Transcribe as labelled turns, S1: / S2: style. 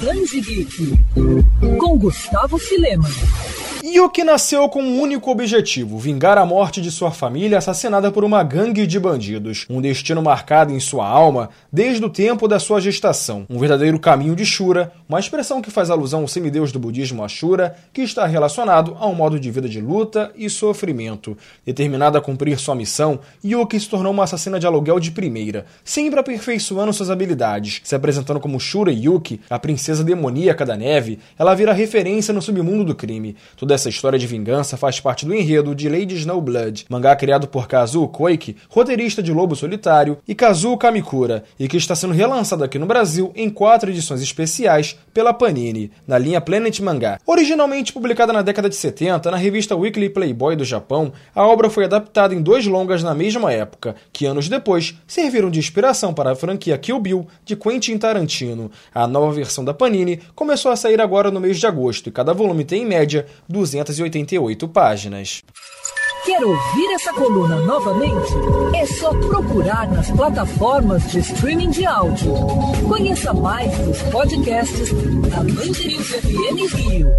S1: Transe Geek, com Gustavo Filema.
S2: Yuki nasceu com um único objetivo: vingar a morte de sua família assassinada por uma gangue de bandidos. Um destino marcado em sua alma desde o tempo da sua gestação. Um verdadeiro caminho de Shura, uma expressão que faz alusão ao semideus do budismo Ashura, que está relacionado a um modo de vida de luta e sofrimento. Determinada a cumprir sua missão, Yuki se tornou uma assassina de aluguel de primeira, sempre aperfeiçoando suas habilidades. Se apresentando como Shura Yuki, a princesa demoníaca da neve, ela vira referência no submundo do crime. Toda essa história de vingança faz parte do enredo de Lady Snowblood, mangá criado por Kazuo Koike, roteirista de Lobo Solitário, e Kazuo Kamikura, e que está sendo relançado aqui no Brasil em quatro edições especiais pela Panini, na linha Planet Mangá. Originalmente publicada na década de 70 na revista Weekly Playboy do Japão, a obra foi adaptada em dois longas na mesma época, que anos depois serviram de inspiração para a franquia Kill Bill de Quentin Tarantino. A nova versão da Panini começou a sair agora no mês de agosto e cada volume tem em média 288 páginas.
S1: Quer ouvir essa coluna novamente? É só procurar nas plataformas de streaming de áudio. Conheça mais dos podcasts da Mandirinhos FM Rio.